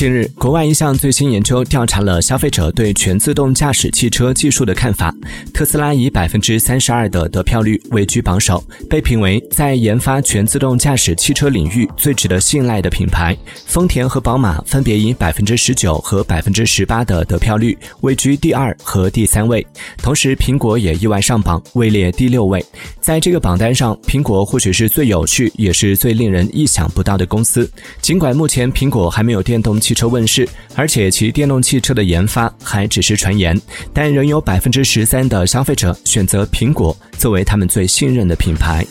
近日，国外一项最新研究调查了消费者对全自动驾驶汽车技术的看法。特斯拉以百分之三十二的得票率位居榜首，被评为在研发全自动驾驶汽车领域最值得信赖的品牌。丰田和宝马分别以百分之十九和百分之十八的得票率位居第二和第三位。同时，苹果也意外上榜，位列第六位。在这个榜单上，苹果或许是最有趣，也是最令人意想不到的公司。尽管目前苹果还没有电动汽汽车问世，而且其电动汽车的研发还只是传言，但仍有百分之十三的消费者选择苹果作为他们最信任的品牌。